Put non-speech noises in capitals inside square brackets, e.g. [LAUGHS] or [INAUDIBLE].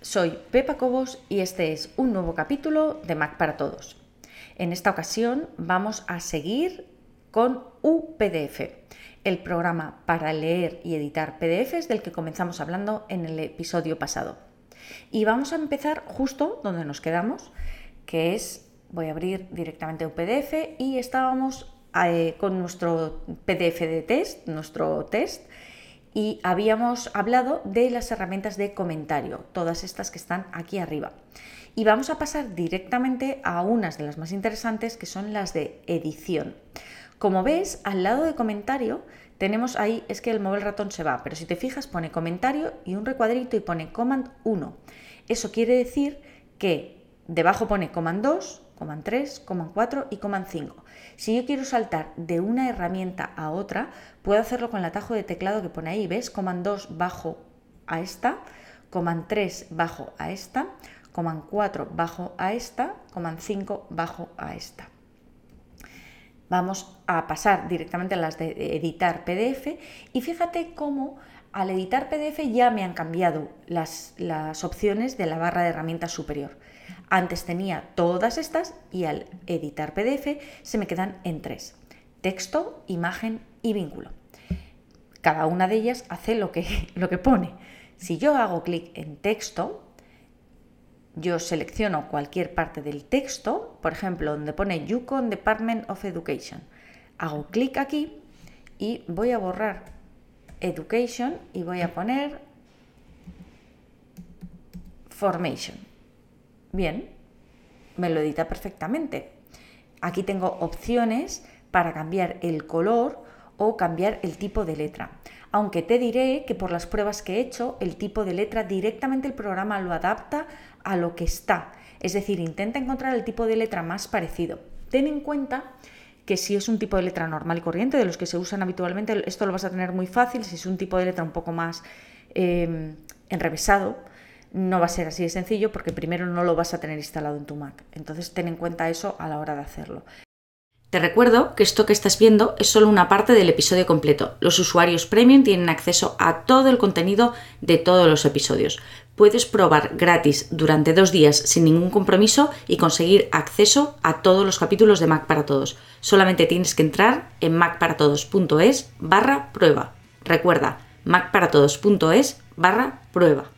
soy Pepa Cobos y este es un nuevo capítulo de Mac para Todos. En esta ocasión vamos a seguir con UPDF, el programa para leer y editar PDFs del que comenzamos hablando en el episodio pasado. Y vamos a empezar justo donde nos quedamos, que es, voy a abrir directamente UPDF y estábamos eh, con nuestro PDF de test, nuestro test, y habíamos hablado de las herramientas de comentario, todas estas que están aquí arriba. Y vamos a pasar directamente a unas de las más interesantes que son las de edición. Como ves, al lado de comentario tenemos ahí, es que el móvil ratón se va, pero si te fijas pone comentario y un recuadrito y pone command 1. Eso quiere decir que debajo pone command 2, command 3, command 4 y command 5. Si yo quiero saltar de una herramienta a otra, puedo hacerlo con el atajo de teclado que pone ahí, ¿ves? Command 2 bajo a esta, command 3 bajo a esta, command 4 bajo a esta, command 5 bajo a esta. Vamos a pasar directamente a las de editar PDF y fíjate cómo al editar PDF ya me han cambiado las, las opciones de la barra de herramientas superior. Antes tenía todas estas y al editar PDF se me quedan en tres. Texto, imagen y vínculo. Cada una de ellas hace lo que, [LAUGHS] lo que pone. Si yo hago clic en texto, yo selecciono cualquier parte del texto, por ejemplo, donde pone Yukon Department of Education. Hago clic aquí y voy a borrar Education y voy a poner Formation. Bien, me lo edita perfectamente. Aquí tengo opciones para cambiar el color o cambiar el tipo de letra. Aunque te diré que por las pruebas que he hecho, el tipo de letra directamente el programa lo adapta a lo que está. Es decir, intenta encontrar el tipo de letra más parecido. Ten en cuenta que si es un tipo de letra normal y corriente, de los que se usan habitualmente, esto lo vas a tener muy fácil. Si es un tipo de letra un poco más eh, enrevesado, no va a ser así de sencillo porque primero no lo vas a tener instalado en tu Mac. Entonces ten en cuenta eso a la hora de hacerlo. Te recuerdo que esto que estás viendo es solo una parte del episodio completo. Los usuarios premium tienen acceso a todo el contenido de todos los episodios. Puedes probar gratis durante dos días sin ningún compromiso y conseguir acceso a todos los capítulos de Mac para Todos. Solamente tienes que entrar en macparatodos.es barra prueba. Recuerda, macparatodos.es barra prueba.